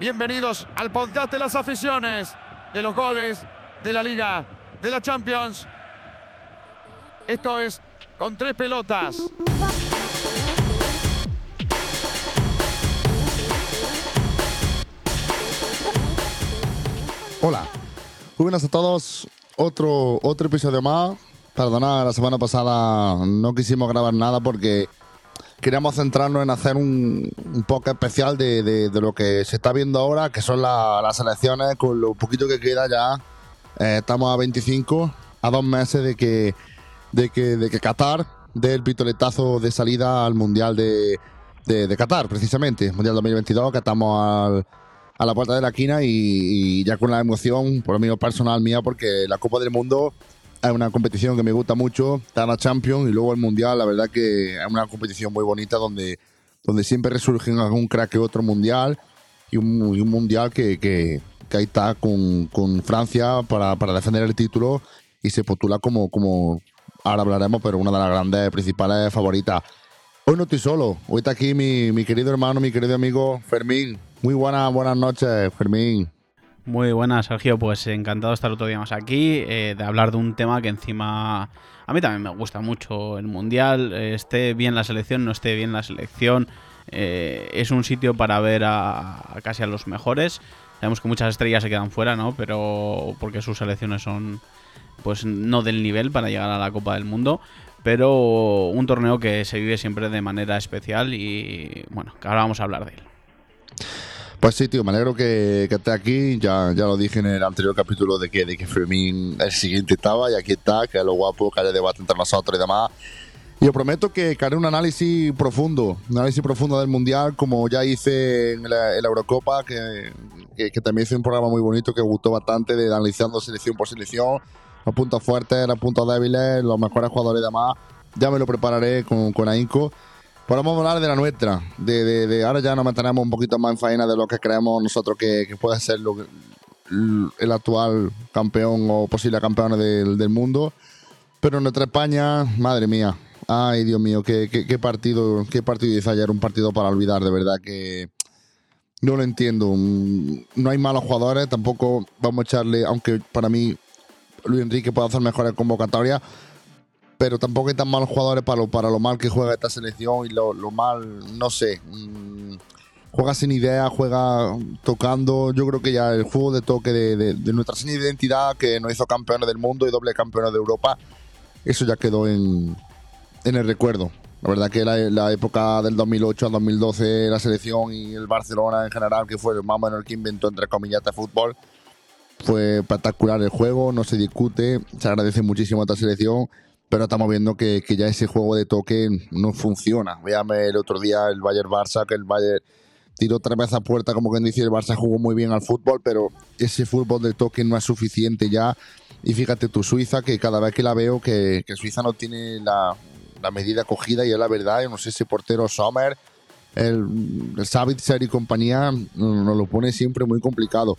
Bienvenidos al podcast de las aficiones, de los goles, de la liga, de la Champions. Esto es con tres pelotas. Hola, muy buenas a todos. Otro, otro episodio más. Perdona, la semana pasada no quisimos grabar nada porque queríamos centrarnos en hacer un, un poco especial de, lo que se está viendo ahora, que son la- las elecciones, con lo poquito que queda ya. Eh, estamos a 25, a dos meses de que, de que, Qatar dé el pistoletazo de salida al Mundial de, de, Qatar, precisamente, Mundial 2022, que estamos a la puerta de la esquina y, y ya con la emoción, por lo menos personal mía, porque la Copa del Mundo es una competición que me gusta mucho, está la Champions y luego el Mundial, la verdad que es una competición muy bonita donde, donde siempre resurgen algún crack que otro Mundial y un, Mundial que, que, que ahí está con, con Francia para, para defender el título y se postula como, como, ahora hablaremos, pero una de las grandes principales favoritas. Hoy no estoy solo, hoy está aquí mi, mi querido hermano, mi querido amigo Fermín. Muy buenas, buenas noches, Fermín. Muy buenas, Sergio. Pues encantado de estar otro día más aquí, eh, de hablar de un tema que encima a mí también me gusta mucho el Mundial, eh, esté bien la selección, no esté bien la selección. eh, es un sitio para ver a, a casi a los mejores. Sabemos que muchas estrellas se quedan fuera, ¿no? Pero porque sus selecciones son pues no del nivel para llegar a la Copa del Mundo. Pero un torneo que se vive siempre de manera especial y bueno, que ahora vamos a hablar de él. Pues sí, tío, me alegro que, que esté aquí. Ya, ya lo dije en el anterior capítulo de que, de que Fermín el siguiente estaba y aquí está, que es lo guapo, que haya debate entre nosotros y demás. Y os prometo que, haré un análisis profundo, un análisis profundo del Mundial, como ya hice en la, en la Eurocopa, que, que, que también hice un programa muy bonito que gustó bastante, de analizando selección por selección, los puntos fuertes, los puntos débiles, los mejores jugadores y demás. Ya me lo prepararé con, con ahínco. Vamos a hablar de la nuestra. De, de- de- ahora ya nos meteremos un poquito más en faena de lo que creemos nosotros que, puede ser el actual campeón o posible campeón del, del mundo. Pero nuestra España, madre mía. Ay, Dios mío, qué, qué- partido, qué partido hizo ayer. Un partido para olvidar, de verdad que no lo entiendo. No hay malos jugadores, tampoco vamos a echarle, aunque para mí Luis Enrique puede hacer mejores convocatorias pero tampoco hay tan malos jugadores para lo, para lo mal que juega esta selección y lo, lo mal, no sé. mm, juega sin idea, juega tocando. Yo creo que ya el juego de toque de, de- de nuestra sin identidad, que nos hizo campeones del mundo y doble campeones de Europa, eso ya quedó en, en el recuerdo. La verdad que la, la época del 2008 al 2012, la selección y el Barcelona en general, que fue más o menos el que inventó, entre comillas, este fútbol, fue espectacular el juego, no se discute, se agradece muchísimo a esta selección, pero estamos viendo que, que ya ese juego de toque no funciona. Véame el otro día el Bayern-Barça, que el Bayern tiró tres veces a puerta, como quien dice, el Barça jugó muy bien al fútbol, pero ese fútbol de toque no es suficiente ya. Y fíjate tu Suiza, que cada vez que la veo, que, que Suiza no tiene la, la medida cogida, y es la verdad, yo no sé si portero Sommer, el, el Savitzer y compañía, nos lo pone siempre muy complicado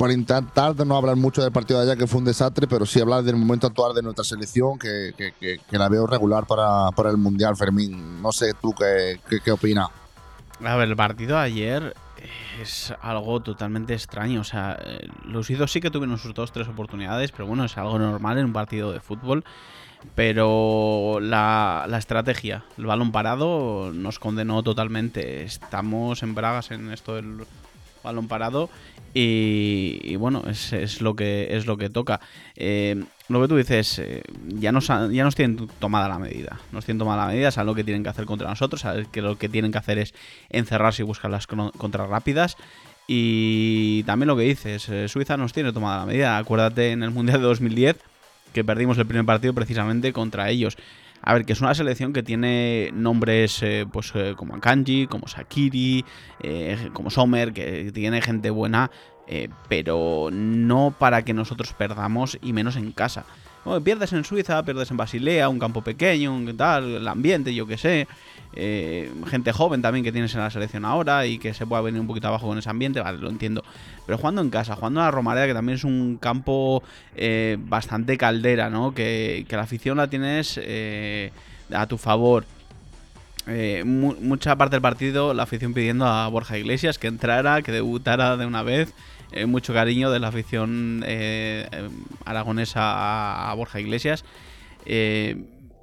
por intentar no hablar mucho del partido de allá, que fue un desastre, pero sí hablar del momento actual de nuestra selección, que, que- la veo regular para, para el Mundial, Fermín. No sé tú qué, qué, qué opinas. A ver, el partido de ayer es algo totalmente extraño. O sea, eh, los suizos sí que tuvieron sus dos, tres oportunidades, pero bueno, es algo normal en un partido de fútbol. Pero la, la estrategia, el balón parado, nos condenó totalmente. Estamos en bragas en esto del balón parado y, y bueno, es, es lo que es lo que toca. Eh, lo que tú dices, eh, ya, nos, ya nos tienen tomada la medida. Nos tienen tomada la medida, saben lo que tienen que hacer contra nosotros, saben que lo que tienen que hacer es encerrarse y buscar las crono- contras rápidas. Y también lo que dices, eh, Suiza nos tiene tomada la medida. Acuérdate en el Mundial de 2010 que perdimos el primer partido precisamente contra ellos. A ver, que es una selección que tiene nombres eh, pues eh, como Akanji, como Sakiri, eh, como Sommer, que tiene gente buena, pero no para que nosotros perdamos y menos en casa. Bueno, pierdes en Suiza, pierdes en Basilea, un campo pequeño, un tal, el ambiente, yo qué sé. eh, gente joven también que tienes en la selección ahora y que se pueda venir un poquito abajo con ese ambiente, vale, lo entiendo. Pero jugando en casa, jugando a la Romareda, que también es un campo eh, bastante caldera, ¿no? Que, la afición la tienes eh, a tu favor. mucha parte del partido la afición pidiendo a Borja Iglesias que entrara, que debutara de una vez. Eh, mucho cariño de la afición eh, aragonesa a, Borja Iglesias.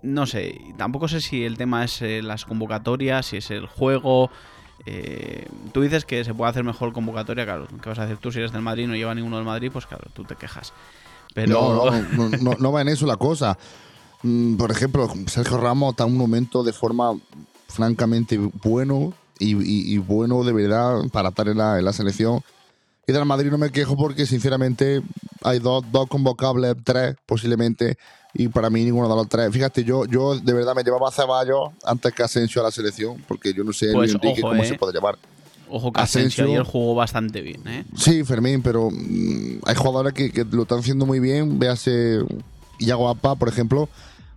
no sé, tampoco sé si el tema es las convocatorias, si es el juego. tú dices que se puede hacer mejor convocatoria, claro. ¿Qué vas a hacer tú si eres del Madrid no lleva ninguno del Madrid? Pues claro, tú te quejas. Pero... No, no, no va en eso la cosa. Mm, por ejemplo, Sergio Ramos está en un momento de forma francamente bueno y, bueno de verdad para estar en la, selección. Y del Madrid no me quejo porque sinceramente hay dos, dos convocables, tres posiblemente, y para mí ninguno de los tres. Fíjate, yo, yo de verdad me llevaba a Ceballos antes que Asensio a la selección, porque yo no sé pues cómo se eh. puede llevar. Ojo que Asensio, ayer jugó bastante bien, ¿eh? Sí, Fermín, pero mm, hay jugadores que, que, lo están haciendo muy bien. Véase Iago Apa, por ejemplo,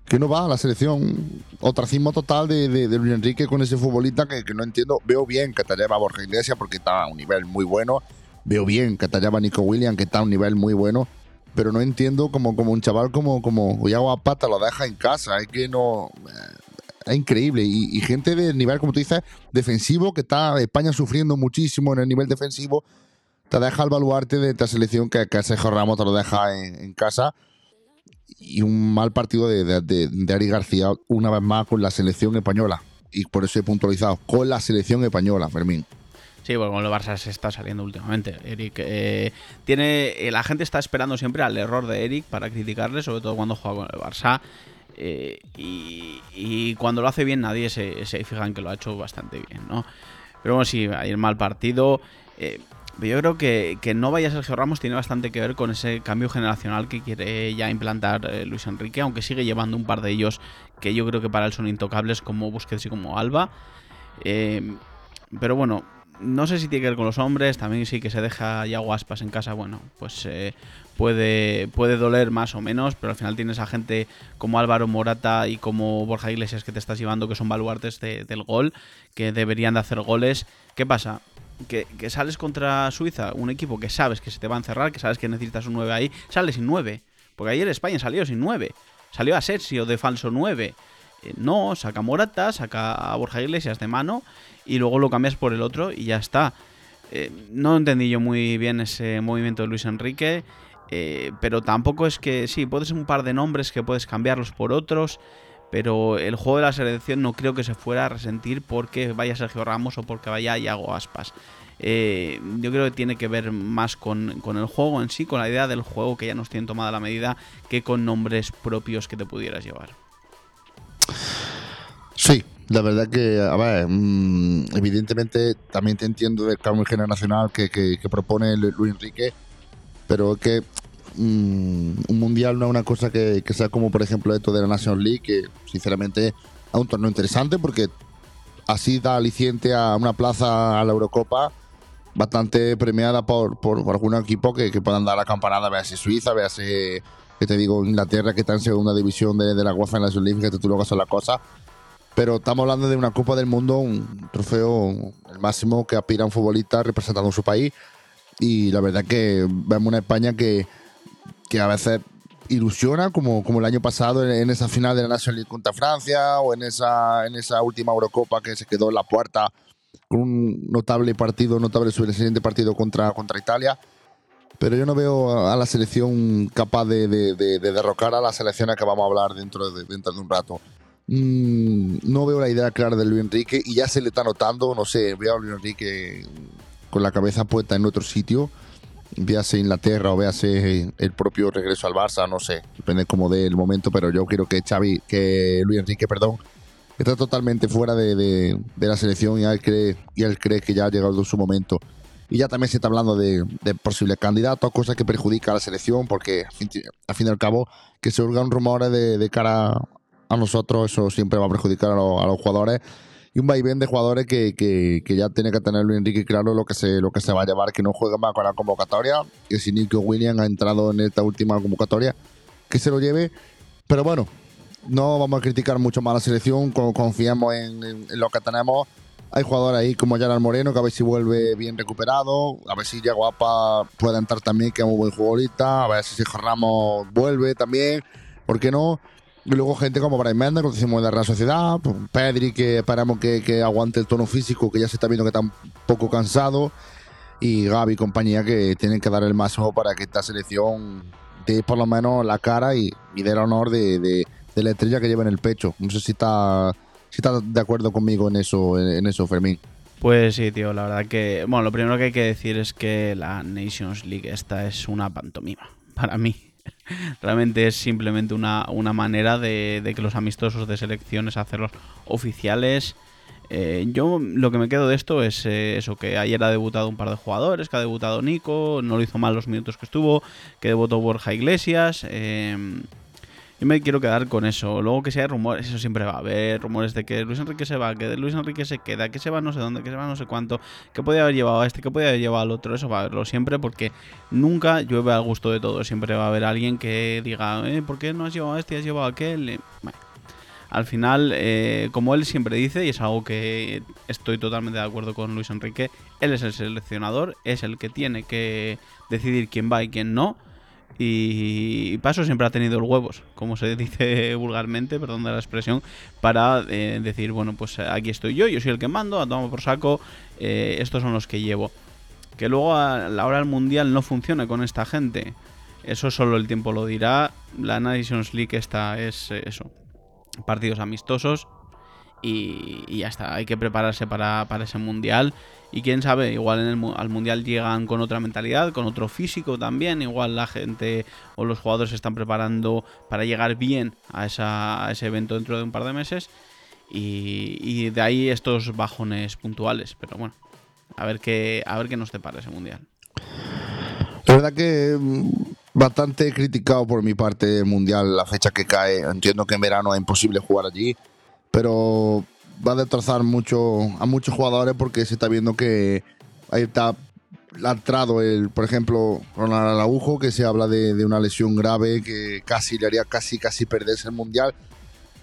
que no va a la selección. Otracismo total de, de, Luis Enrique con ese futbolista que, no entiendo. Veo bien que te lleva Borja Iglesias porque está a un nivel muy bueno. Veo bien que te lleva Nico Williams que está a un nivel muy bueno. Pero no entiendo como, como un chaval como, como Iago Apata lo deja en casa. Es que no. Eh, es increíble. Y, gente de nivel, como tú dices, defensivo, que está España sufriendo muchísimo en el nivel defensivo. Te deja el baluarte de esta selección que, que Sergio Ramos te lo deja en casa y un mal partido de, de, Ari García una vez más con la selección española. Y por eso he puntualizado, con la selección española, Fermín. Sí, bueno, con el Barça se está saliendo últimamente. Eric eh, tiene. Eh, la gente está esperando siempre al error de Eric para criticarle, sobre todo cuando juega con el Barça. Eh, y, cuando lo hace bien, nadie se, se fija en que lo ha hecho bastante bien, ¿no? Pero bueno, sí, hay el mal partido. Yo creo que, que no vaya Sergio Ramos tiene bastante que ver con ese cambio generacional que quiere ya implantar Luis Enrique, aunque sigue llevando un par de ellos que yo creo que para él son intocables, como Busquets y como Alba. Pero bueno, no sé si tiene que ver con los hombres, también sí que se deja ya guaspas en casa, bueno, pues eh, puede, puede doler más o menos, pero al final tienes a gente como Álvaro Morata y como Borja Iglesias que te estás llevando, que son baluartes del gol, que deberían de hacer goles. ¿Qué pasa? que, sales contra Suiza, un equipo que sabes que se te va a encerrar, que sabes que necesitas un 9 ahí, sales sin 9. Porque ayer España salió sin 9. Salió a Sergio de falso 9. Eh, no, saca Morata, saca a Borja Iglesias de mano y luego lo cambias por el otro y ya está. Eh, no entendí yo muy bien ese movimiento de Luis Enrique. Eh, pero tampoco es que sí, puedes un par de nombres que puedes cambiarlos por otros pero el juego de la selección no creo que se fuera a resentir porque vaya Sergio Ramos o porque vaya Iago Aspas. Eh, yo creo que tiene que ver más con, el juego en sí, con la idea del juego que ya nos tienen tomada la medida, que con nombres propios que te pudieras llevar. Sí, la verdad que, a ver, mm, evidentemente también te entiendo del cambio generacional que, que, que propone Luis Enrique, pero es que Mm, un mundial no es una cosa que, sea como, por ejemplo, esto de la National League, que sinceramente es un torneo interesante porque así da aliciente a una plaza a la Eurocopa bastante premiada por, por, algún equipo que, que, puedan dar la campanada, véase Suiza, véase, que te digo, Inglaterra, que está en segunda división de, la UEFA en la League, que tú luego son la cosa. Pero estamos hablando de una Copa del Mundo, un trofeo, el máximo que aspira un futbolista representando su país. Y la verdad que vemos una España que, que a veces ilusiona, como, como el año pasado en, esa final de la National League contra Francia o en esa, en esa última Eurocopa que se quedó en la puerta con un notable partido, notable sobresaliente partido contra, contra Italia. Pero yo no veo a la selección capaz de, de, derrocar a las selecciones que vamos a hablar dentro de, dentro de un rato. Mm, no veo la idea clara de Luis Enrique y ya se le está notando, no sé, veo a Luis Enrique con la cabeza puesta en otro sitio véase Inglaterra o véase el propio regreso al Barça, no sé, depende como del momento, pero yo quiero que Xavi, que Luis Enrique, perdón, está totalmente fuera de, la selección y él, cree, y él cree que ya ha llegado su momento. Y ya también se está hablando de, posibles candidatos, cosas que perjudican a la selección, porque al fin y al cabo, que se un rumores de, de cara a nosotros, eso siempre va a perjudicar a los jugadores y un vaivén de jugadores que, que, que, ya tiene que tener Luis Enrique claro lo que se lo que se va a llevar, que no juegue más con la convocatoria, que si Nico Williams ha entrado en esta última convocatoria, que se lo lleve. Pero bueno, no vamos a criticar mucho más la selección, confiamos en, lo que tenemos. Hay jugadores ahí como Gerard Moreno, que a ver si vuelve bien recuperado, a ver si ya Guapa puede entrar también, que es un buen futbolista, a ver si Sergio Ramos vuelve también, ¿por qué no? Y luego gente como Brian Mendes, como decimos de la Sociedad, pues, Pedri, que esperamos que, que aguante el tono físico, que ya se está viendo que está un poco cansado, y Gaby y compañía que tienen que dar el máximo para que esta selección dé por lo menos la cara y, y dé el honor de, de- de la estrella que lleva en el pecho. No sé si está, si está de acuerdo conmigo en eso, en, en eso, Fermín. Pues sí, tío, la verdad que. Bueno, lo primero que hay que decir es que la Nations League esta es una pantomima. Para mí. Realmente es simplemente una, una manera de, de que los amistosos de selecciones hacerlos oficiales. Eh, yo lo que me quedo de esto es eh, eso, que ayer ha debutado un par de jugadores, que ha debutado Nico, no lo hizo mal los minutos que estuvo, que debutó Borja Iglesias. eh, yo me quiero quedar con eso. Luego que hay rumores, eso siempre va a haber. Rumores de que Luis Enrique se va, que Luis Enrique se queda, que se va no sé dónde, que se va no sé cuánto, que podía haber llevado a este, que podía haber llevado al otro. Eso va a haberlo siempre porque nunca llueve al gusto de todos. Siempre va a haber alguien que diga, eh, ¿por qué no has llevado a este y has llevado a aquel? Eh. Al final, eh, como él siempre dice, y es algo que estoy totalmente de acuerdo con Luis Enrique, él es el seleccionador, es el que tiene que decidir quién va y quién no. Y Paso siempre ha tenido huevos, como se dice vulgarmente, perdón de la expresión, para eh, decir, bueno, pues aquí estoy yo, yo soy el que mando, a tomar por saco, eh, estos son los que llevo. Que luego a la hora del mundial no funcione con esta gente, eso solo el tiempo lo dirá. La Nations League esta es eh, eso, partidos amistosos y, y ya está, hay que prepararse para, para ese mundial. Y quién sabe, igual en el, al mundial llegan con otra mentalidad, con otro físico también. Igual la gente o los jugadores se están preparando para llegar bien a, ese evento dentro de un par de meses. Y, y de ahí estos bajones puntuales. Pero bueno, a ver qué, a ver qué nos depara ese mundial. La verdad que mm, bastante criticado por mi parte el Mundial, la fecha que cae. Entiendo que en verano es imposible jugar allí, pero va a destrozar mucho a muchos jugadores porque se está viendo que ahí está lastrado el, por ejemplo, Ronald Araujo, que se habla de, de una lesión grave que casi le haría casi casi perderse el Mundial.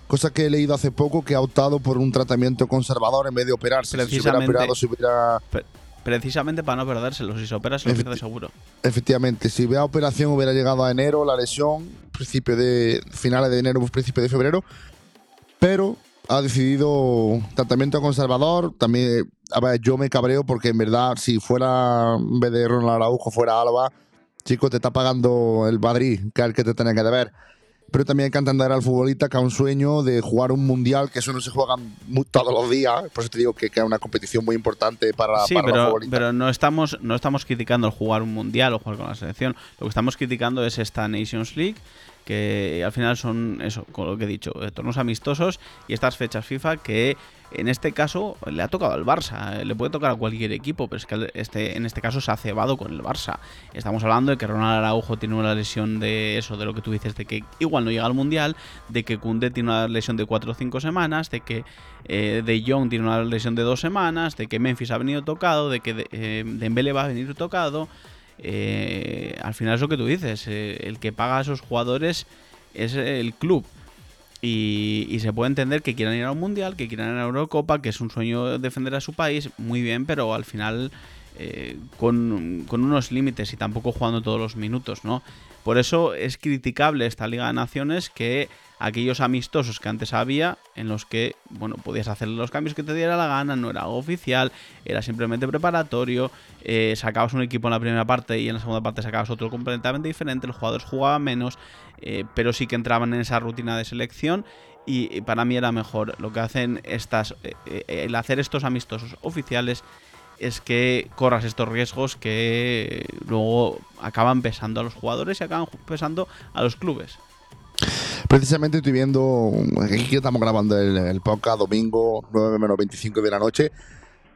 Cosa que he leído hace poco que ha optado por un tratamiento conservador en vez de operarse. Si se hubiera Precisamente. operado, se hubiera Pre- precisamente para no perdérselo, si se opera se lo pierde seguro. Efectivamente, si la operación hubiera llegado a enero, la lesión, principio de finales de enero, principio de febrero, pero ha decidido tratamiento conservador. También, a ver, yo me cabreo porque en verdad, si fuera en vez de Ronald Araujo, fuera Álava, chico, te está pagando el Madrid, que es el que te tiene que deber. Pero también hay que entender al futbolista que ha un sueño de jugar un mundial, que eso no se juega todos los días. Por eso te digo que, que es una competición muy importante para, Sí, para los pero, futbolistas. pero no estamos no estamos criticando el jugar un mundial o jugar con la selección. Lo que estamos criticando es esta Nations League, que al final son eso, con lo que he dicho, eh, torneos amistosos y estas fechas FIFA que en este caso le ha tocado al Barça, eh, le puede tocar a cualquier equipo, pero es que este, en este caso se ha cebado con el Barça. Estamos hablando de que Ronald Araujo tiene una lesión de eso, de lo que tú dices, de que igual no llega al mundial, de que Koundé tiene una lesión de 4 o 5 semanas, de que eh, De Jong tiene una lesión de 2 semanas, de que Memphis ha venido tocado, de que de, Dembélé va a venir tocado. Eh, al final es lo que tú dices, eh, el que paga a esos jugadores es el club. Y, se puede entender que quieran ir a un mundial, que quieran ir a Eurocopa, que es un sueño defender a su país, muy bien, pero al final eh, con, con unos límites y tampoco jugando todos los minutos, ¿no? Por eso es criticable esta Liga de Naciones que aquellos amistosos que antes había, en los que, bueno, podías hacer los cambios que te diera la gana, no era algo oficial, era simplemente preparatorio, eh, sacabas un equipo en la primera parte y en la segunda parte sacabas otro completamente diferente, los jugadores jugaban menos, eh, pero sí que entraban en esa rutina de selección y, para mí era mejor. Lo que hacen estas, eh, el hacer estos amistosos oficiales es que corras estos riesgos que luego acaban pesando a los jugadores y acaban pesando a los clubes. Precisamente estoy viendo, aquí que estamos grabando el, el podcast domingo 9 menos 25 de la noche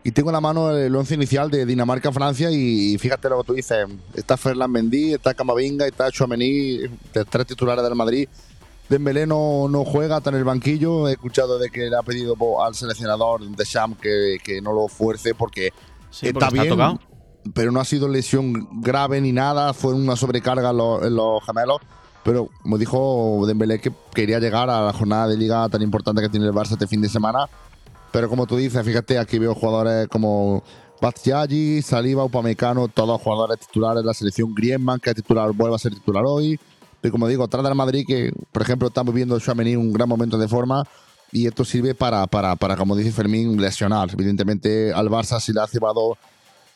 y tengo en la mano el once inicial de Dinamarca-Francia y fíjate lo que tú dices, está Ferland Mendy, está Camavinga, está Chouameni, tres titulares del Madrid. Dembélé no, no juega, está en el banquillo. He escuchado de que le ha pedido al seleccionador de Sham que, que no lo fuerce porque Sí, está porque está bien, tocado. pero no ha sido lesión grave ni nada. Fue una sobrecarga en los, en los gemelos. Pero como dijo Dembélé que quería llegar a la jornada de liga tan importante que tiene el Barça este fin de semana. Pero como tú dices, fíjate, aquí veo jugadores como Bastiaggi, Saliba, Upamecano, todos jugadores titulares de la selección. Griezmann, que es titular, vuelve a ser titular hoy. Pero como digo, atrás del Madrid, que por ejemplo estamos viendo Chouameni un gran momento de forma, y esto sirve para, para, para, como dice Fermín, lesionar. Evidentemente al Barça se le ha cebado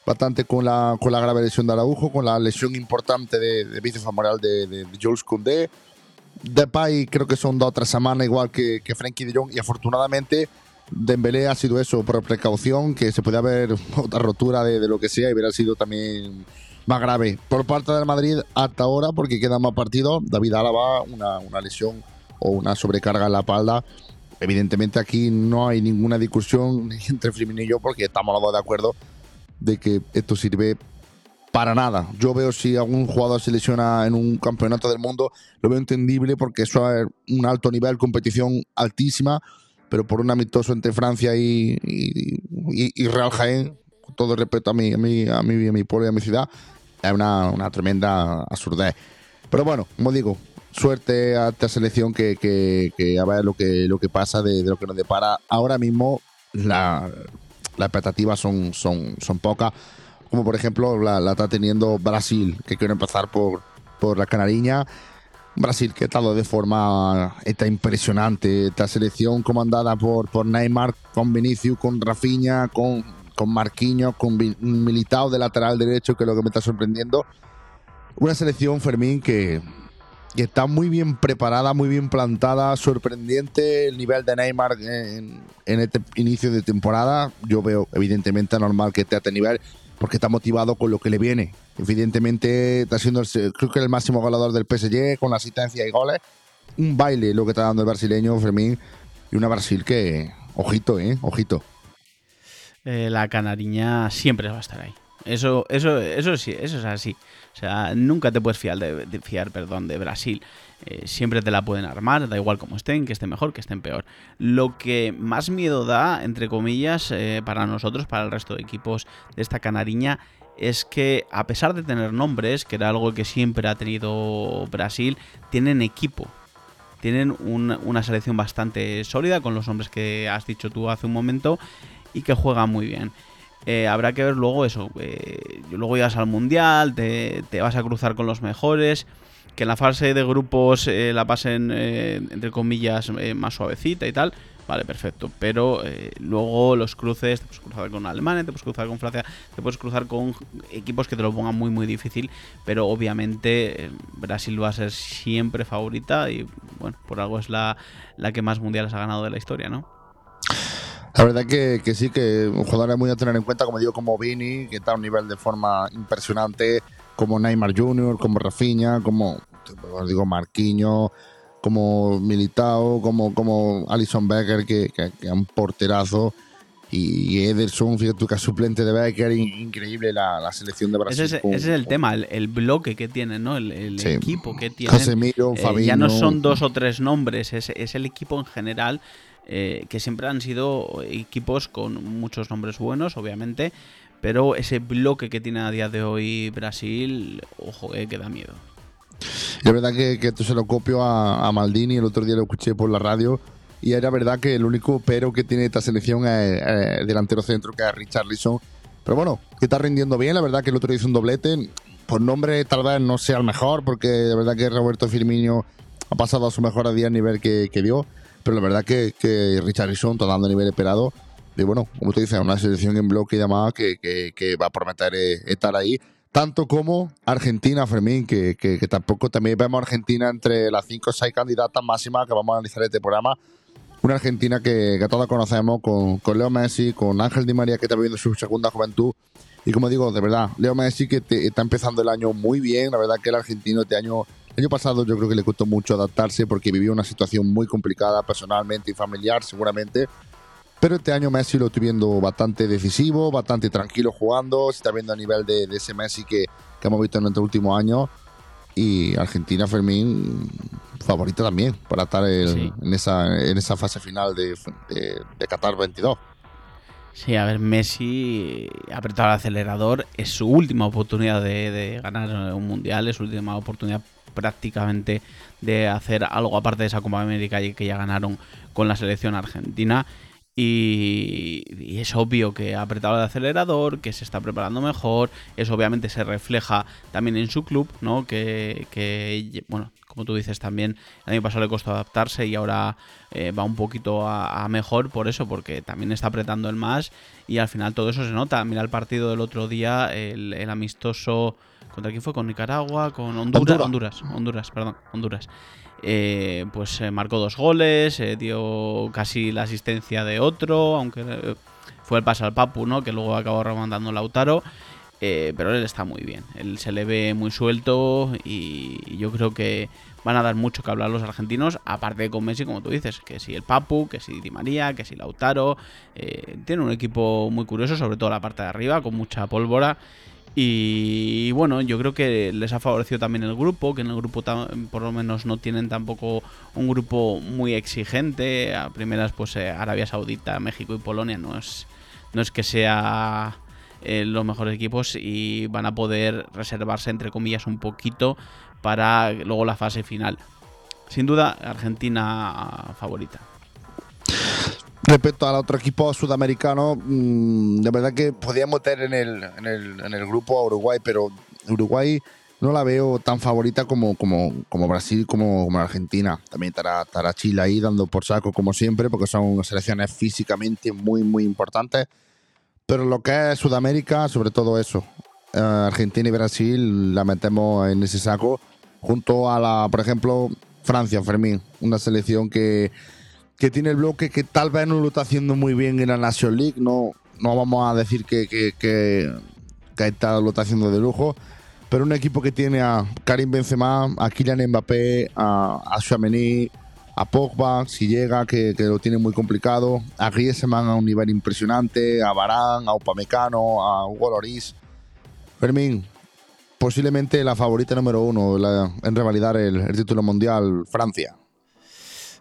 bastante con la, con la grave lesión de Araujo, con la lesión importante de, de bíceps de, de, de, Jules Koundé. Depay creo que son dos o tres semanas igual que, que Frenkie de Jong y afortunadamente Dembélé ha sido eso por precaución, que se puede haber otra rotura de, de lo que sea y hubiera sido también más grave. Por parte del Madrid hasta ahora, porque queda más partido, David Álava, una, una lesión o una sobrecarga en la espalda. Evidentemente aquí no hay ninguna discusión entre Firmino y yo porque estamos los dos de acuerdo de que esto sirve para nada. Yo veo si algún jugador se lesiona en un campeonato del mundo, lo veo entendible porque eso es un alto nivel, competición altísima, pero por un amistoso entre Francia y, Real Jaén, con todo el respeto a mi, a mi, a mi, a mi pueblo y a mi ciudad, es una, tremenda absurdez. Pero bueno, como digo, suerte a esta selección que, a ver lo que, lo que pasa de, de lo que nos depara. Ahora mismo la, las expectativas son, son, son pocas, como por ejemplo la, está teniendo Brasil, que quiero empezar por, por la Canariña. Brasil que ha estado de forma está impresionante, esta selección comandada por, por Neymar, con Vinicius, con Rafinha, con, con Marquinhos, con Militao de lateral derecho, que es lo que me está sorprendiendo. Una selección, Fermín, que, que está muy bien preparada, muy bien plantada, sorprendente el nivel de Neymar en, este inicio de temporada. Yo veo evidentemente normal que esté a este nivel porque está motivado con lo que le viene. Evidentemente está siendo el, creo que el máximo goleador del PSG con asistencia y goles. Un baile lo que está dando el brasileño Fermín y una Brasil que ojito, eh, ojito. Eh, la canariña siempre va a estar ahí. Eso, eso, eso sí, eso es así. O sea, nunca te puedes fiar de, fiar, perdón, de Brasil. Eh, siempre te la pueden armar, da igual como estén, que estén mejor, que estén peor. Lo que más miedo da, entre comillas, eh, para nosotros, para el resto de equipos de esta canariña, es que a pesar de tener nombres, que era algo que siempre ha tenido Brasil, tienen equipo. Tienen un, una selección bastante sólida con los nombres que has dicho tú hace un momento y que juegan muy bien. Eh, habrá que ver luego eso. Eh, luego llegas al mundial, te, te, vas a cruzar con los mejores. Que en la fase de grupos eh, la pasen, entre comillas, más suavecita y tal. Vale, perfecto. Pero luego los cruces, te puedes cruzar con Alemania, te puedes cruzar con Francia, te puedes cruzar con equipos que te lo pongan muy, muy difícil. Pero obviamente Brasil va a ser siempre favorita y, bueno, por algo es la, la que más mundiales ha ganado de la historia, ¿no? La verdad que, que, sí, que un jugador muy a tener en cuenta, como digo, como Vini, que está a un nivel de forma impresionante, como Neymar Jr., como Rafinha, como digo, Marquinhos, como Militao, como, como Alison Becker, que, que, que es un porterazo. Y Ederson, fíjate tú que es suplente de Becker, increíble la, la selección de Brasil. Ese es, ese es el tema, el, el, bloque que tienen, ¿no? El, el Sí. equipo que tienen. Casemiro, Eh, Fabinho. ya no son dos o tres nombres, es, es el equipo en general. Eh, que siempre han sido equipos con muchos nombres buenos, obviamente, pero ese bloque que tiene a día de hoy Brasil, ojo, eh, que da miedo. Y es verdad que, que esto se lo copio a, a, Maldini, el otro día lo escuché por la radio, y era verdad que el único pero que tiene esta selección es, es el delantero centro, que es Richarlison. Pero bueno, que está rindiendo bien, la verdad que el otro día hizo un doblete. Por nombre tal vez no sea el mejor, porque de verdad que Roberto Firmino ha pasado a su mejor día a nivel que, que dio. Pero la verdad que, que Richarlison está dando nivel esperado. Y bueno, como tú dices, una selección en bloque demás que, que, que va a prometer eh, estar ahí. Tanto como Argentina, Fermín, que, que, que tampoco también vemos Argentina entre las 5 o 6 candidatas máximas que vamos a analizar este programa. Una Argentina que, que todos conocemos, con, con, Leo Messi, con Ángel Di María, que está viviendo su segunda juventud. Y como digo, de verdad, Leo Messi, que te, está empezando el año muy bien. La verdad que el argentino este año el año pasado yo creo que le costó mucho adaptarse porque vivió una situación muy complicada personalmente y familiar seguramente. Pero este año Messi lo estoy viendo bastante decisivo, bastante tranquilo jugando. Se está viendo a nivel de, de ese Messi que, que, hemos visto en nuestros últimos años. Y Argentina, Fermín, favorita también para estar el, sí. en, esa, en esa fase final de, de, de Qatar 22. Sí, a ver, Messi ha apretado el acelerador. Es su última oportunidad de, de, ganar un mundial, es su última oportunidad prácticamente de hacer algo aparte de esa Copa América que ya ganaron con la selección argentina. Y, es obvio que ha apretado el acelerador, que se está preparando mejor. Eso obviamente se refleja también en su club, ¿no? Que, que bueno, como tú dices también, el año pasado le costó adaptarse y ahora eh, va un poquito a, mejor por eso, porque también está apretando el más y al final todo eso se nota. Mira el partido del otro día, el, amistoso. ¿Contra quién fue? ¿Con Nicaragua? ¿Con Honduras? Honduras, Honduras, perdón, Honduras. Eh, pues eh, marcó dos goles, dio casi la asistencia de otro, aunque fue el paso al Papu, ¿no? Que luego acabó remandando Lautaro. pero él está muy bien. Él se le ve muy suelto y yo creo que van a dar mucho que hablar los argentinos, aparte de con Messi, como tú dices, que si el Papu, que si Di María, que si Lautaro. Eh, tiene un equipo muy curioso, sobre todo la parte de arriba, con mucha pólvora. Y bueno, yo creo que les ha favorecido también el grupo, que en el grupo por lo menos no tienen tampoco un grupo muy exigente. A primeras, pues eh, Arabia Saudita, México y Polonia no es, no es que sea eh, los mejores equipos y van a poder reservarse, entre comillas, un poquito para luego la fase final. Sin duda, Argentina favorita. Respecto al otro equipo sudamericano, mm, de verdad que podíamos meter en el, en el, en el grupo a Uruguay, pero Uruguay no la veo tan favorita como, como, como Brasil, como, como Argentina. También estará, estará, Chile ahí dando por saco como siempre, porque son selecciones físicamente muy, muy importantes. Pero lo que es Sudamérica, sobre todo eso, eh, Argentina y Brasil la metemos en ese saco junto a la, por ejemplo, Francia, Fermín, una selección que, que tiene el bloque que tal vez no lo está haciendo muy bien en la National League, no, no vamos a decir que, que, que, lo está haciendo de lujo, pero un equipo que tiene a Karim Benzema, a Kylian Mbappé, a, a a Pogba, si llega, que, que, lo tiene muy complicado, a Griezmann a un nivel impresionante, a Barán, a Upamecano, a Hugo Loris. Fermín, posiblemente la favorita número uno en revalidar el, título mundial, Francia.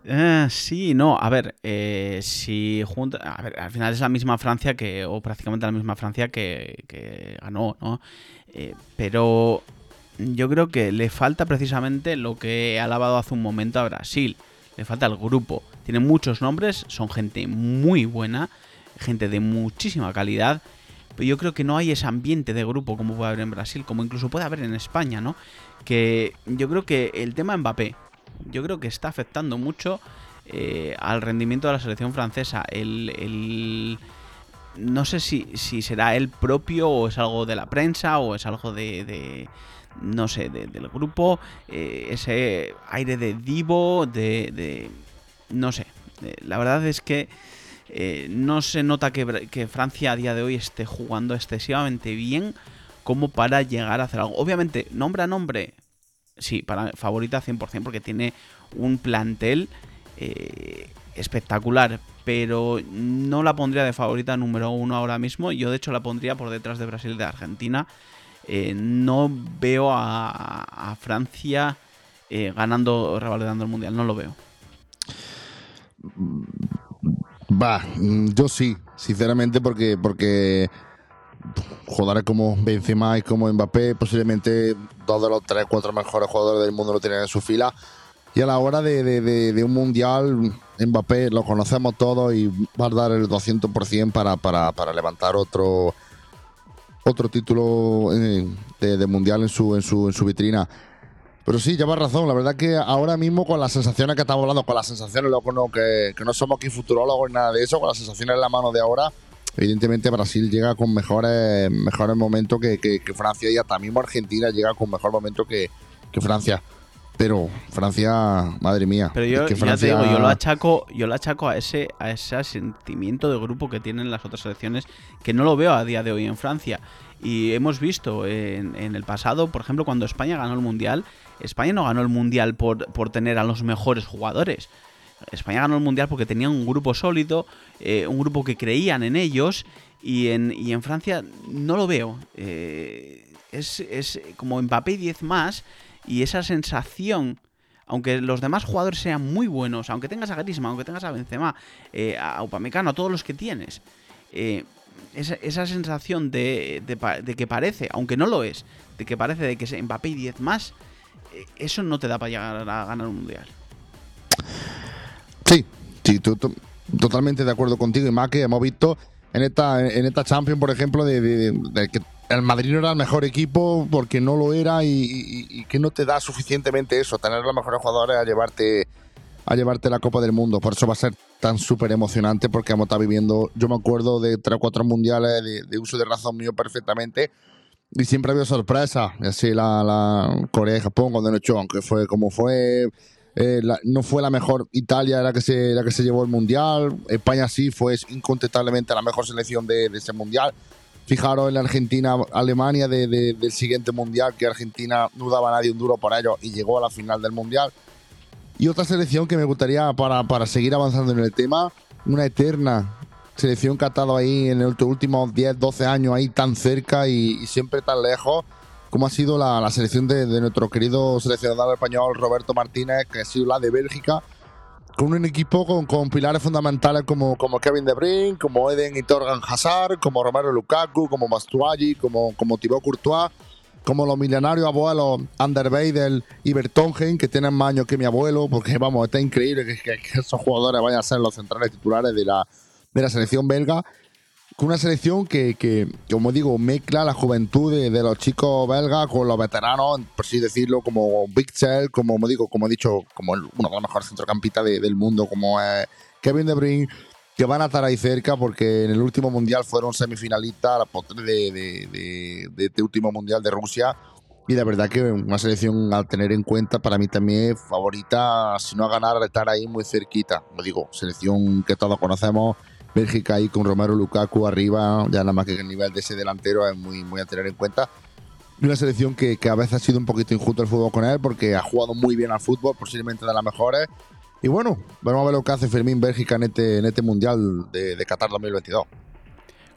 Eh, sí, no, a ver, eh, si junta, a ver, al final es la misma Francia que, o prácticamente la misma Francia que, ganó, ¿no? Eh, pero yo creo que le falta precisamente lo que he alabado hace un momento a Brasil. Le falta el grupo. Tiene muchos nombres, son gente muy buena, gente de muchísima calidad, pero yo creo que no hay ese ambiente de grupo como puede haber en Brasil, como incluso puede haber en España, ¿no? Que yo creo que el tema Mbappé, yo creo que está afectando mucho eh, al rendimiento de la selección francesa. El, no sé si, si, será él propio o es algo de la prensa o es algo de, no sé, del grupo, eh, ese aire de divo, de, de no sé. La verdad es que eh, no se nota que, Francia a día de hoy esté jugando excesivamente bien como para llegar a hacer algo. Obviamente, nombre a nombre, sí, para favorita 100%, porque tiene un plantel eh, espectacular, pero no la pondría de favorita número uno ahora mismo. Yo, de hecho, la pondría por detrás de Brasil y de Argentina. Eh, no veo a, Francia ganando, revalidando el mundial, no lo veo. Va, yo sí, sinceramente, porque, porque jugadores como Benzema y como Mbappé, posiblemente dos de los tres, cuatro mejores jugadores del mundo lo tienen en su fila. Y a la hora de, un mundial, Mbappé lo conocemos todos y va a dar el 200% para, para, levantar otro otro título eh, de, mundial en su, en su, en su vitrina. Pero sí, llevas razón. La verdad que ahora mismo con las sensaciones que estamos hablando, con las sensaciones, loco, no, que, no somos aquí futurólogos ni nada de eso, con las sensaciones en la mano de ahora, evidentemente Brasil llega con mejores, mejores momentos que, Francia y hasta mismo Argentina llega con mejor momento que, Francia. Pero Francia, madre mía. Pero yo, ya te digo, yo lo achaco, yo lo achaco a ese, a ese sentimiento de grupo que tienen las otras selecciones, que no lo veo a día de hoy en Francia. Y hemos visto en, en el pasado, por ejemplo, cuando España ganó el Mundial, España no ganó el Mundial por, tener a los mejores jugadores. España ganó el Mundial porque tenía un grupo sólido, eh, un grupo que creían en ellos y en, en Francia no lo veo. Eh, es, como Mbappé y 10 más y esa sensación, aunque los demás jugadores sean muy buenos, aunque tengas a Griezmann, aunque tengas a Benzema, eh, a Upamecano, a todos los que tienes, esa, sensación de, de, que parece, aunque no lo es, de que parece de que es Mbappé y 10 más, eso no te da para llegar a ganar un mundial. Sí, sí, tú, totalmente de acuerdo contigo y más que hemos visto en esta, en esta Champions, por ejemplo, de, que el Madrid no era el mejor equipo porque no lo era y, que no te da suficientemente eso, tener los mejores jugadores a llevarte a llevarte la Copa del Mundo. Por eso va a ser tan súper emocionante porque hemos estado viviendo, yo me acuerdo de tres o cuatro mundiales de, uso de razón mío perfectamente y siempre había sorpresa. Así la, la Corea y Japón cuando no hecho, aunque fue como fue, eh, no fue la mejor. Italia la que se, la que se llevó el mundial. España sí fue incontestablemente la mejor selección de, ese mundial. Fijaros en la Argentina, Alemania del siguiente mundial, que Argentina no daba a nadie un duro por ello y llegó a la final del mundial. Y otra selección que me gustaría para, para seguir avanzando en el tema, una eterna selección que ha estado ahí en los últimos 10, 12 años, ahí tan cerca y, siempre tan lejos, como ha sido la, selección de, nuestro querido seleccionador español Roberto Martínez, que ha sido la de Bélgica, con un equipo con, pilares fundamentales como, como Kevin De Bruyne, como Eden y Torgan Hazard, como Romero Lukaku, como Mastuaggi, como, como Thibaut Courtois, como los milenarios abuelos Ander Weidel y Bertongen, que tienen más años que mi abuelo, porque vamos, está increíble que esos jugadores vayan a ser los centrales titulares de la, de la selección belga, con una selección que, que como digo, mezcla la juventud de, los chicos belgas con los veteranos, por así decirlo, como Big como, digo, como he dicho, como uno de los mejores centrocampistas del mundo, como Kevin De Bruyne, que van a estar ahí cerca porque en el último mundial fueron semifinalistas de, de, de, este último mundial de Rusia. Y de verdad que una selección al tener en cuenta, para mí también es favorita, si no a ganar, estar ahí muy cerquita. Como digo, selección que todos conocemos, Bélgica ahí con Romero Lukaku arriba, ya nada más que el nivel de ese delantero es muy, muy a tener en cuenta. Una selección que, que, a veces ha sido un poquito injusto el fútbol con él porque ha jugado muy bien al fútbol, posiblemente de las mejores. Y bueno, vamos a ver lo que hace Fermín Bélgica en este, en este Mundial de, de Qatar 2022.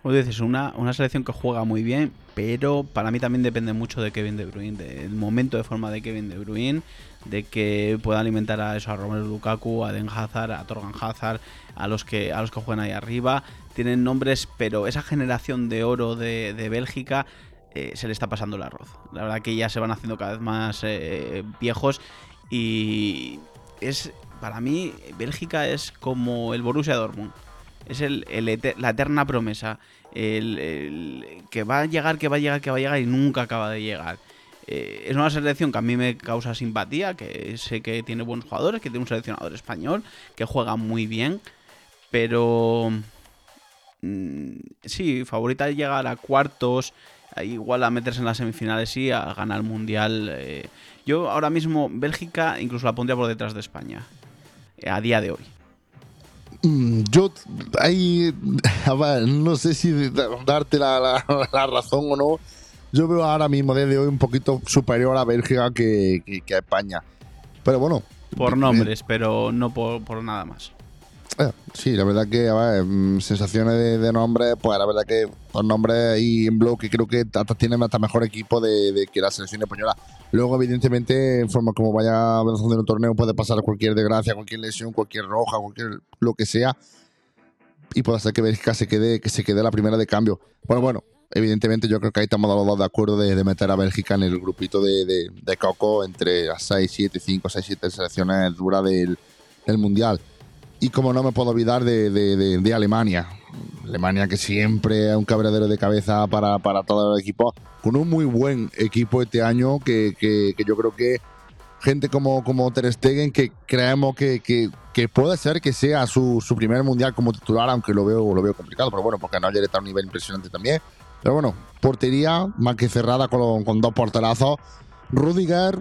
Como dices, una, una selección que juega muy bien, pero para mí también depende mucho de Kevin De Bruyne, del momento de forma de Kevin De Bruyne, de que pueda alimentar a eso a Romelu Lukaku, a Den Hazard, a Torgan Hazard, a los que a los que juegan ahí arriba. Tienen nombres, pero esa generación de oro de, Bélgica eh, se le está pasando el arroz. La verdad que ya se van haciendo cada vez más eh, viejos y es para mí Bélgica es como el Borussia Dortmund. Es el, la eterna promesa. El, que va a llegar, que va a llegar, que va a llegar y nunca acaba de llegar. Eh, es una selección que a mí me causa simpatía, que sé que tiene buenos jugadores, que tiene un seleccionador español, que juega muy bien, pero mm, sí, favorita llegar a cuartos, igual a meterse en las semifinales y a ganar el mundial. Eh. yo ahora mismo Bélgica incluso la pondría por detrás de España, eh, a día de hoy. Mm, yo ahí, no sé si darte la razón o no yo veo ahora mismo desde hoy un poquito superior a Bélgica que, a España. Pero bueno. Por nombres, pero no por, nada más. Eh, sí, la verdad que, a ver, mm, sensaciones de, nombre, pues la verdad que por nombre y en bloque creo que hasta tienen hasta mejor equipo de, que la selección española. Luego, evidentemente, en forma como vaya avanzando en un torneo, puede pasar cualquier desgracia, cualquier lesión, cualquier roja, cualquier lo que sea. Y puede ser que Bélgica se quede, que se quede la primera de cambio. Bueno, bueno, evidentemente yo creo que ahí estamos los de acuerdo de, meter a Bélgica en el grupito de, Coco entre las 6, 7, 5, 6, 7 selecciones duras del, Mundial. Y como no me puedo olvidar de, Alemania. Alemania que siempre es un cabredero de cabeza para, para todo el equipo. Con un muy buen equipo este año que, yo creo que gente como, como Ter Stegen que creemos que, puede ser que sea su, primer mundial como titular, aunque lo veo, lo veo complicado, pero bueno, porque Neuer está a un nivel impresionante también. Pero bueno, portería más que cerrada con, con dos porterazos. Rudiger,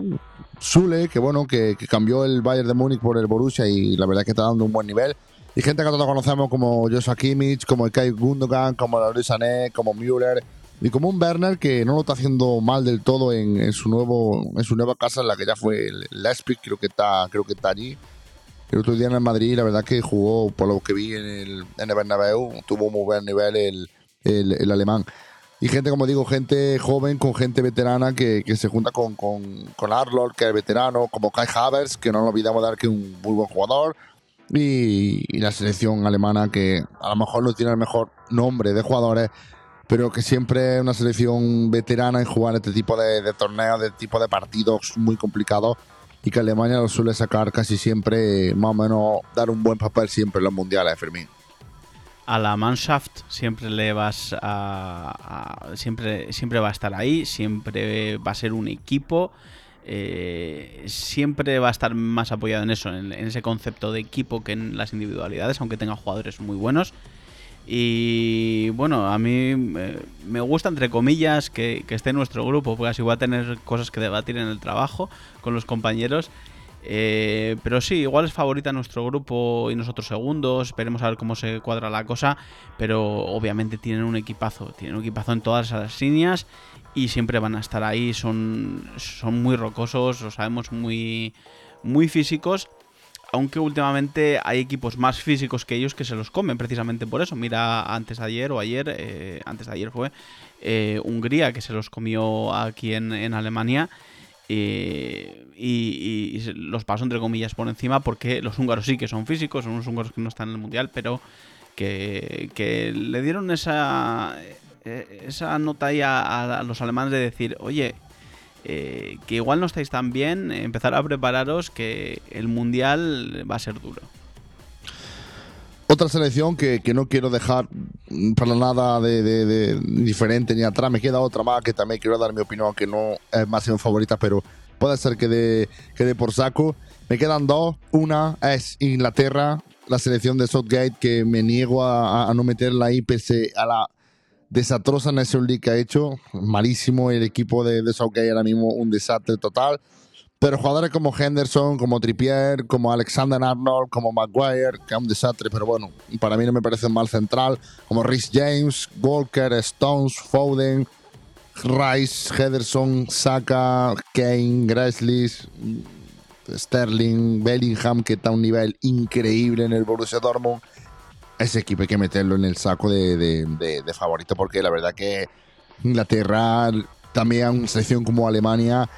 Zule, que bueno, que, cambió el Bayern de Múnich por el Borussia y la verdad que está dando un buen nivel. Y gente que todos conocemos como Joshua Kimmich, como Kai Gundogan, como Luis Sané, como Müller y como un Werner que no lo está haciendo mal del todo en, su nuevo en su nueva casa en la que ya fue el Leipzig, creo que está creo que está allí. El otro día en el Madrid, la verdad que jugó por lo que vi en el, en el Bernabéu, tuvo muy buen nivel el, el alemán. Y gente, como digo, gente joven con gente veterana que, se junta con, con, con Arlord, que es veterano, como Kai Havers, que no nos olvidamos de dar que es un muy buen jugador. Y, la selección alemana, que a lo mejor no tiene el mejor nombre de jugadores, pero que siempre es una selección veterana en jugar este tipo de, torneos, de tipo de partidos muy complicados. y que Alemania lo suele sacar casi siempre, más o menos, dar un buen papel siempre en los mundiales, Fermín. A la Mannschaft siempre le vas a, siempre, siempre va a estar ahí, siempre va a ser un equipo. Eh, siempre va a estar más apoyado en eso, en, ese concepto de equipo que en las individualidades, aunque tenga jugadores muy buenos. Y bueno, a mí me gusta, entre comillas, que, esté en nuestro grupo, porque así voy a tener cosas que debatir en el trabajo con los compañeros. Eh, pero sí, igual es favorita nuestro grupo y nosotros segundos. Esperemos a ver cómo se cuadra la cosa. Pero obviamente tienen un equipazo. Tienen un equipazo en todas las líneas. Y siempre van a estar ahí. Son, son muy rocosos. Lo sabemos muy, muy físicos aunque últimamente hay equipos más físicos que ellos que se los comen precisamente por eso. Mira, antes de ayer o ayer, eh, antes de ayer fue eh, Hungría que se los comió aquí en, Alemania. Eh, y, los pasó entre comillas por encima porque los húngaros sí que son físicos, son unos húngaros que no están en el mundial, pero que, le dieron esa, esa nota ahí a los alemanes de decir, oye, eh, que igual no estáis tan bien, empezar a prepararos que el Mundial va a ser duro. Otra selección que, no quiero dejar para nada de, diferente ni atrás, me queda otra más que también quiero dar mi opinión, que no es más en favorita, pero puede ser que de, que por saco. Me quedan dos. Una es Inglaterra, la selección de Southgate, que me niego a, a no meterla ahí pese a la desastrosa National League que ha hecho. Malísimo el equipo de, de Southgate ahora mismo, un desastre total. Pero jugadores como Henderson, como Trippier, como Alexander Arnold, como Maguire, que es un desastre, pero bueno, para mí no me parece mal central, como Rhys James, Walker, Stones, Foden, Rice, Henderson, Saka, Kane, Gresley, Sterling, Bellingham, que está a un nivel increíble en el Borussia Dortmund. Ese equipo hay que meterlo en el saco de, favorito porque la verdad que Inglaterra, también una selección como Alemania,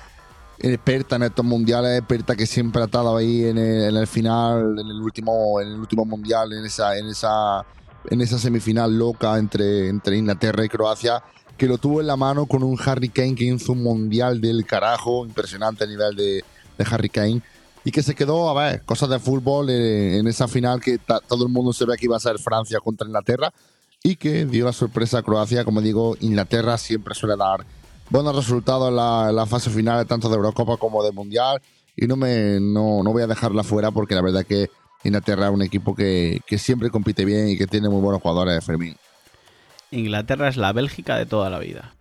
experta en estos mundiales, experta que siempre ha estado ahí en el, final, en el último, en el último mundial, en esa, en esa, en esa semifinal loca entre, entre Inglaterra y Croacia, que lo tuvo en la mano con un Harry Kane que hizo un mundial del carajo, impresionante a nivel de, de Harry Kane y que se quedó, a ver, cosas de fútbol eh, en esa final que todo el mundo se ve que iba a ser Francia contra Inglaterra y que dio la sorpresa a Croacia. Como digo, Inglaterra siempre suele dar buenos resultados en la, fase final, tanto de Eurocopa como de Mundial. Y no, me, no, voy a dejarla fuera porque la verdad que Inglaterra es un equipo que, que siempre compite bien y que tiene muy buenos jugadores de Fermín. Inglaterra es la Bélgica de toda la vida.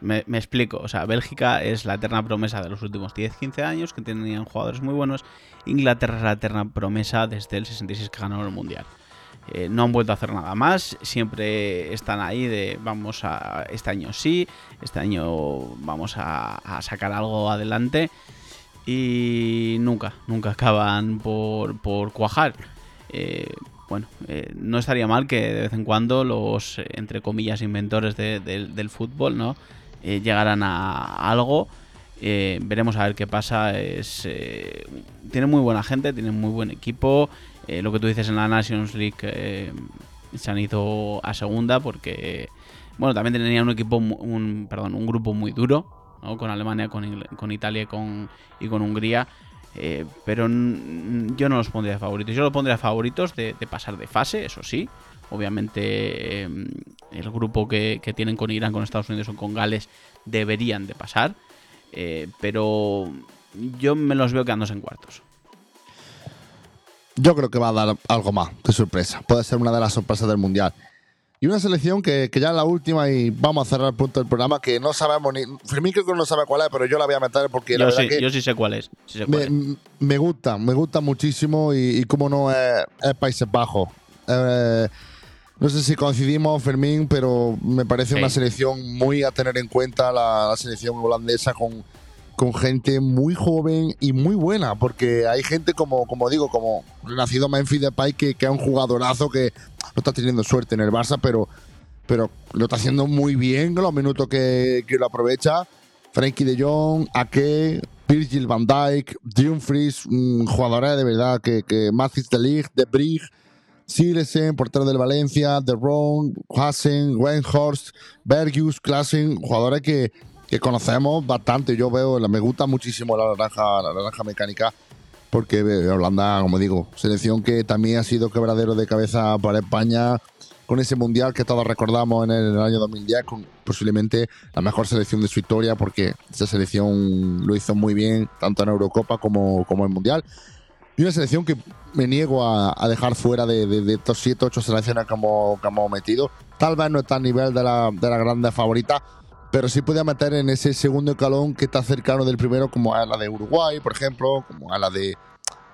Me, explico, o sea, Bélgica es la eterna promesa de los últimos 10-15 años, que tenían jugadores muy buenos. Inglaterra es la eterna promesa desde el 66 que ganaron el Mundial. Eh, no han vuelto a hacer nada más, siempre están ahí de vamos a, este año sí, este año vamos a, sacar algo adelante y nunca, nunca acaban por, cuajar. Eh, bueno, eh, no estaría mal que de vez en cuando los, entre comillas, inventores del fútbol, ¿no? llegarán a algo. Veremos a ver qué pasa. Es, tiene muy buena gente, tiene muy buen equipo. Eh, lo que tú dices en la Nations League se han ido a segunda porque, bueno, también tenían un equipo, un, perdón, un grupo muy duro, con Alemania, con, con Italia con, y con Hungría. pero yo no los pondría favoritos. Yo los pondría favoritos de, pasar de fase, eso sí. Obviamente em, el grupo que, tienen con Irán, con Estados Unidos o con Gales deberían de pasar. Eh, pero yo me los veo quedándose en cuartos. Yo creo que va a dar algo más de sorpresa. Puede ser una de las sorpresas del Mundial. Y una selección que, ya es la última y vamos a cerrar el punto del programa que no sabemos ni... Fermín creo que no sabe cuál es, pero yo la voy a meter porque yo la sí, que yo sí sé cuál es. me, gusta, me gusta muchísimo y, como no es, Países Bajos. Eh, no sé si coincidimos, Fermín, pero me parece una selección muy a tener en cuenta, la, selección holandesa con, con gente muy joven y muy buena, porque hay gente como, como digo, como nacido Memphis Depay, que, que es un jugadorazo que no está teniendo suerte en el Barça, pero, pero lo está haciendo muy bien los minutos que, que lo aprovecha. Frankie de Jong, Ake, Virgil van Dijk, Dumfries, jugadores de verdad que, que Mathis de Ligt, De Brig, Silesen, portero del Valencia, De Ron, Hassen, Wenhorst, Bergius, Klassen, jugadores que, que conocemos bastante. Yo veo, me gusta muchísimo la naranja, la naranja mecánica, porque eh, Holanda, como digo, selección que también ha sido quebradero de cabeza para España con ese mundial que todos recordamos en el, año 2010, con posiblemente la mejor selección de su historia, porque esa selección lo hizo muy bien, tanto en Eurocopa como, como en Mundial. Y una selección que me niego a, dejar fuera de, estos 7 8 selecciones que hemos, que hemos metido. Tal vez no está a nivel de la, de la grande favorita, pero sí podía meter en ese segundo escalón que está cercano del primero, como a la de Uruguay, por ejemplo, como a la de.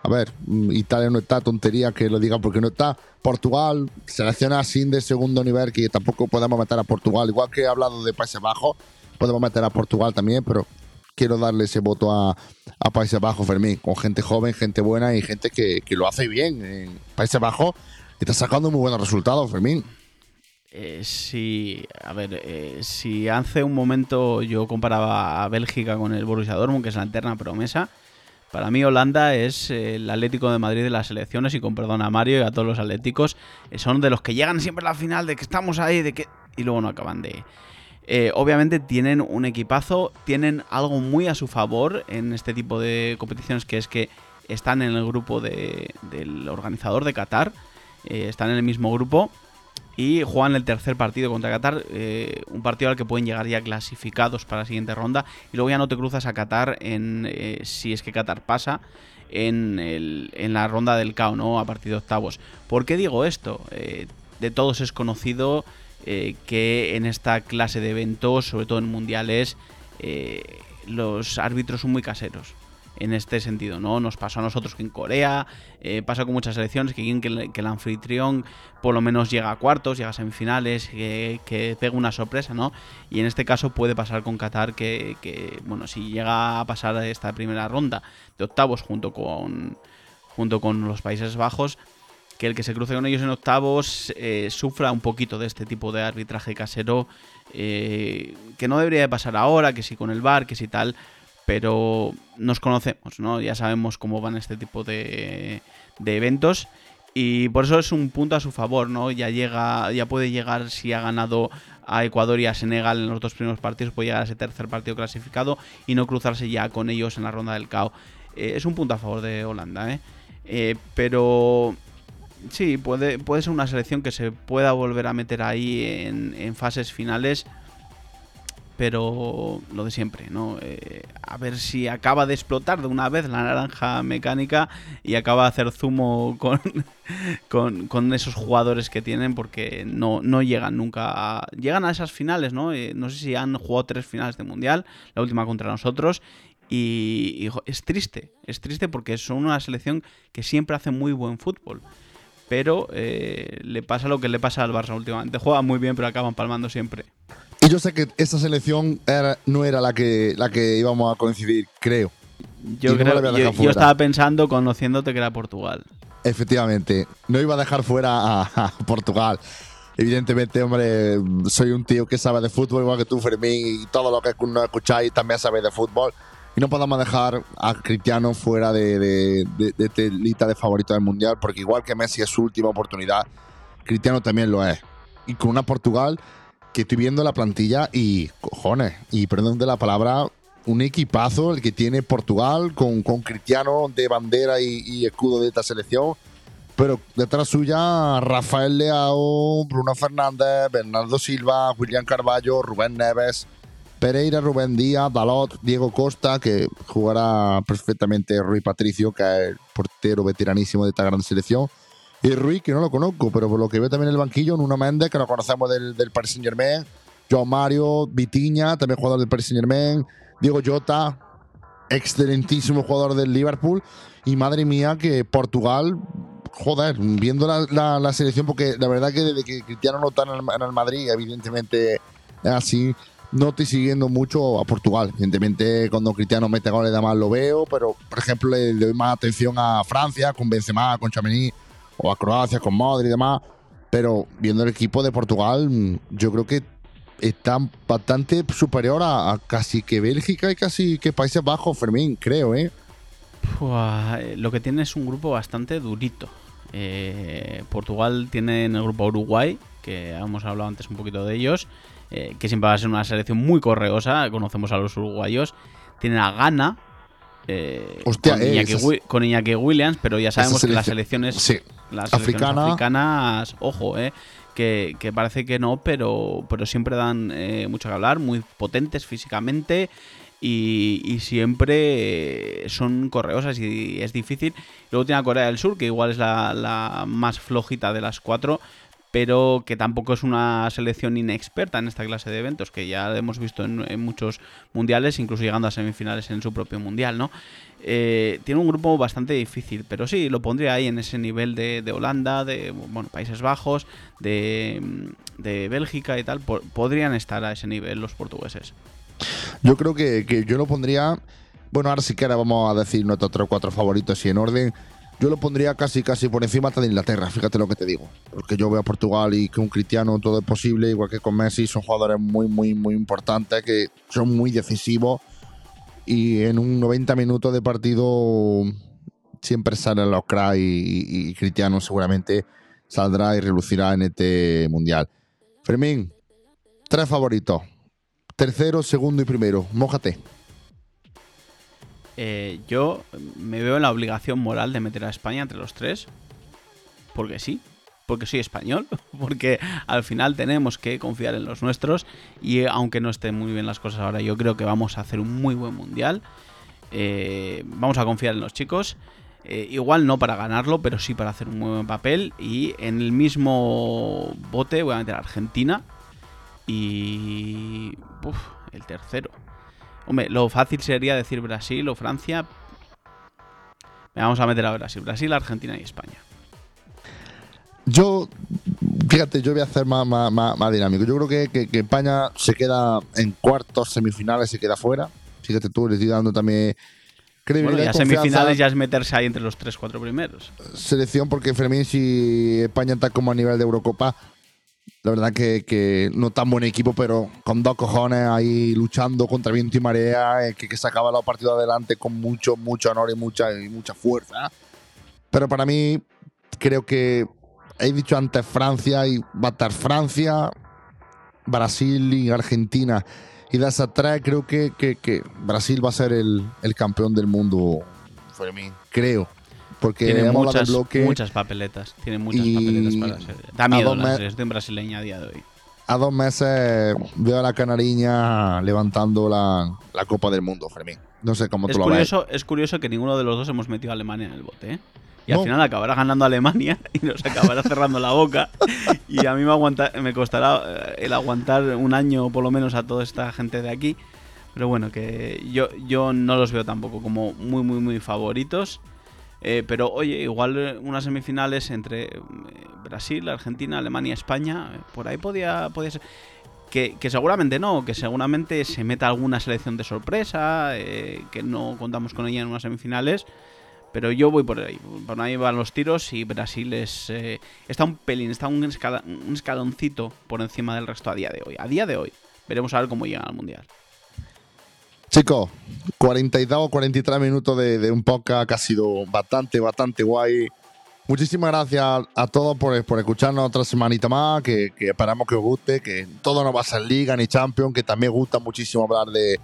A ver, mm, Italia no está, tontería que lo diga porque no está. Portugal, selecciona sin de segundo nivel, que tampoco podemos meter a Portugal. Igual que he hablado de Países Bajos, podemos meter a Portugal también, pero quiero darle ese voto a, a Países Bajos, Fermín, con gente joven, gente buena y gente que, que lo hace bien en Países Bajos. Está sacando muy buenos resultados, Fermín. Eh, sí, a ver, eh, si hace un momento yo comparaba a Bélgica con el Borussia Dortmund, que es la eterna promesa, para mí Holanda es el Atlético de Madrid de las selecciones y con perdón a Mario y a todos los atléticos, eh, son de los que llegan siempre a la final, de que estamos ahí, de que y luego no acaban de. obviamente tienen un equipazo, tienen algo muy a su favor en este tipo de competiciones, que es que están en el grupo del organizador de Qatar, están en el mismo grupo y juegan el tercer partido contra Qatar, eh, un partido al que pueden llegar ya clasificados para la siguiente ronda y luego ya no te cruzas a Qatar en eh, si es que Qatar pasa en, la ronda del KO, ¿no? A partir de octavos. ¿Por qué digo esto? Eh, de todos es conocido que en esta clase de eventos, sobre todo en mundiales, los árbitros son muy caseros en este sentido, ¿no? Nos pasó a nosotros que en Corea, eh, pasa con muchas selecciones que el anfitrión por lo menos llega a cuartos, llega a semifinales, que, que pega una sorpresa, ¿no? Y en este caso puede pasar con Qatar que, bueno, si llega a pasar esta primera ronda de octavos junto con, junto con los Países Bajos, que el que se cruce con ellos en octavos eh, sufra un poquito de este tipo de arbitraje casero, eh, que no debería de pasar ahora, que si con el VAR, que si tal, pero nos conocemos, ¿no? Ya sabemos cómo van este tipo de, eventos y por eso es un punto a su favor, ¿no? Ya llega, ya puede llegar si ha ganado a Ecuador y a Senegal en los dos primeros partidos, puede llegar a ese tercer partido clasificado y no cruzarse ya con ellos en la ronda del KO. Eh, es un punto a favor de Holanda, ¿eh? ¿eh? pero sí, puede, puede ser una selección que se pueda volver a meter ahí en, en fases finales pero lo de siempre, ¿no? Eh, a ver si acaba de explotar de una vez la naranja mecánica y acaba de hacer zumo con, esos jugadores que tienen porque no, llegan nunca a, llegan a esas finales, ¿no? Eh, no sé si han jugado tres finales de mundial, la última contra nosotros y, es triste, es triste porque son una selección que siempre hace muy buen fútbol. Pero eh, le pasa lo que le pasa al Barça últimamente. Juega muy bien, pero acaban palmando siempre. Y yo sé que esa selección no era la que, la que íbamos a coincidir, creo. Yo, yo, estaba pensando, conociéndote, que era Portugal. Efectivamente, no iba a dejar fuera a, Portugal. Evidentemente, hombre, soy un tío que sabe de fútbol, igual que tú, Fermín, y todo lo que no escucháis también sabe de fútbol. Y no podemos dejar a Cristiano fuera de, de, de, de lista de favoritos del Mundial, porque igual que Messi es su última oportunidad, Cristiano también lo es. Y con una Portugal que estoy viendo la plantilla y, cojones, y perdón de la palabra, un equipazo el que tiene Portugal con, con Cristiano de bandera y, escudo de esta selección. Pero detrás suya, Rafael Leao, Bruno Fernández, Bernardo Silva, William Carballo, Rubén Neves, Pereira, Rubén Díaz, Dalot, Diego Costa, que jugará perfectamente Rui Patricio, que es el portero veteranísimo de esta gran selección. Y Ruiz, que no lo conozco, pero por lo que veo también en el banquillo, Nuno Méndez, que lo conocemos del, del Paris Saint Germain, João Mario, Vitiña, también jugador del Paris Saint Germain, Diego Jota, excelentísimo jugador del Liverpool. Y madre mía, que Portugal, joder, viendo la, la, selección, porque la verdad que desde que Cristiano no está en el, Madrid, evidentemente así, no estoy siguiendo mucho a Portugal. Evidentemente, cuando Cristiano mete goles, además lo veo, pero por ejemplo, le, doy más atención a Francia, con Benzema, con Chamení o a Croacia con Madrid y demás. Pero viendo el equipo de Portugal, mm, yo creo que está bastante superior a, casi que Bélgica y casi que Países Bajos, Fermín, creo, ¿eh? lo que tiene es un grupo bastante durito. Eh, Portugal tiene en el grupo Uruguay, que hemos hablado antes un poquito de ellos, eh, que siempre va a ser una selección muy correosa. Conocemos a los uruguayos. Tienen a Ghana. Eh, Hostia, con, eh, Iñaki, con Iñaki Williams, pero ya sabemos que las selecciones, sí, las selecciones africanas, ojo, eh, que, que parece que no, pero, pero siempre dan eh, mucho que hablar, muy potentes físicamente y, y siempre son correosas y es difícil. Luego tiene a Corea del Sur, que igual es la, la más flojita de las cuatro, pero que tampoco es una selección inexperta en esta clase de eventos, que ya hemos visto en, muchos mundiales, incluso llegando a semifinales en su propio mundial, ¿no? Eh, tiene un grupo bastante difícil, pero sí, lo pondría ahí en ese nivel de, Holanda, de bueno, Países Bajos, de, de Bélgica y tal. Po- podrían estar a ese nivel los portugueses. Yo creo que, que yo lo pondría. Bueno, ahora sí que ahora vamos a decir nuestros tres o cuatro favoritos y en orden. Yo lo pondría casi casi por encima hasta de Inglaterra, fíjate lo que te digo. Porque yo veo a Portugal y que un cristiano todo es posible, igual que con Messi, son jugadores muy, muy, muy importantes, que son muy decisivos. Y en un 90 minutos de partido siempre salen los cracks y, y- y Cristiano seguramente saldrá y relucirá en este mundial. Fermín, tres favoritos. Tercero, segundo y primero. Mójate. Eh, yo me veo en la obligación moral de meter a España entre los tres. Porque sí. Porque soy español. Porque al final tenemos que confiar en los nuestros. Y aunque no estén muy bien las cosas ahora, yo creo que vamos a hacer un muy buen mundial. Eh, vamos a confiar en los chicos. Eh, igual no para ganarlo, pero sí para hacer un muy buen papel. Y en el mismo bote voy a meter a Argentina. Y. uf, el tercero. Hombre, lo fácil sería decir Brasil o Francia. Venga, Vamos a meter a Brasil. Brasil, Argentina y España. Yo, fíjate, yo voy a hacer más, más, más- más dinámico. Yo creo que, que- que España se queda en cuartos, semifinales, se queda fuera. Fíjate tú, le estoy dando también credibilidad Bueno, ya semifinales ya es meterse ahí entre los 3-4 primeros. selección porque Fermín, si España está como a nivel de Eurocopa, la verdad que, que no tan buen equipo, pero con dos cojones ahí luchando contra viento y marea, eh, que, que sacaba los partidos adelante con mucho, mucho honor y mucha, y mucha fuerza. Pero para mí, creo que he dicho antes Francia y va a estar Francia, Brasil y Argentina. Y de esas tres, creo que, que- Brasil va a ser el, el campeón del mundo. Creo. Porque Tiene muchas, bloque. muchas papeletas. Tiene muchas papeletas para ser. Da miedo la selección brasileña a día de hoy. A dos meses veo a la canariña levantando la, la Copa del Mundo, Fermín. No sé cómo Es tú lo ves. curioso, es curioso que ninguno de los dos hemos metido a Alemania en el bote, ¿eh? Y al final acabará ganando Alemania y nos acabará cerrando la boca. Y a mí me, aguanta, me costará eh, el aguantar un año por lo menos a toda esta gente de aquí. Pero bueno, que yo, yo no los veo tampoco como muy, muy, muy favoritos. Eh, pero oye, igual eh, unas semifinales entre eh, Brasil, Argentina, Alemania, España, por ahí podía, podía ser. Que, seguramente no, que seguramente se meta alguna selección de sorpresa, que no contamos con ella en unas semifinales. Pero yo voy por ahí, por ahí van los tiros y Brasil es está un pelín, está un, un escaloncito por encima del resto a día de hoy. A día de hoy. Veremos a ver cómo llegan al Mundial. Chicos, 42 o 43 minutos de, un podcast que ha sido bastante, bastante guay. Muchísimas gracias a todos por, por escucharnos otra semanita más, que, esperamos que os guste, que todo no va a ser Liga ni Champions, que también gusta muchísimo hablar de,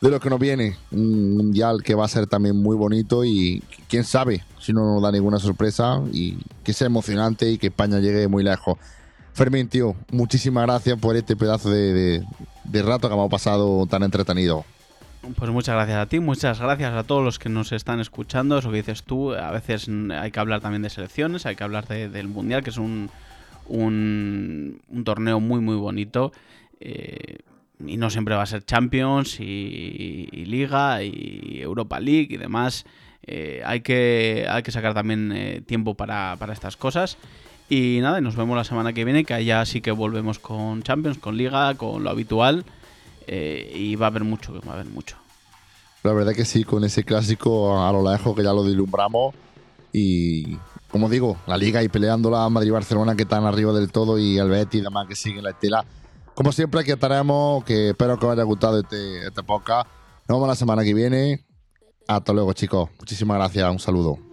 de lo que nos viene. Un mundial que va a ser también muy bonito y quién sabe si no nos da ninguna sorpresa y que sea emocionante y que España llegue muy lejos. Fermín, tío, muchísimas gracias por este pedazo de- de rato que hemos pasado tan entretenido. Pues muchas gracias a ti, muchas gracias a todos los que nos están escuchando. Eso que dices tú, a veces hay que hablar también de selecciones, hay que hablar de- del Mundial, que es un, un, torneo muy, muy bonito. eh, y no siempre va a ser Champions y, y Liga y Europa League y demás. Eh, hay, que, hay que sacar también eh, tiempo para, para estas cosas. Y nada, nos vemos la semana que viene, que allá sí que volvemos con Champions, con Liga, con lo habitual. Eh, y va a haber mucho, va a haber mucho. La verdad que sí, con ese clásico a lo lejos que ya lo deslumbramos. Y como digo, la liga y peleando la Madrid y Barcelona que están arriba del todo y el Betis y demás que siguen la estela. Como siempre, aquí estaremos. Que espero que os haya gustado este, este podcast. Nos vemos la semana que viene. Hasta luego, chicos. Muchísimas gracias. Un saludo.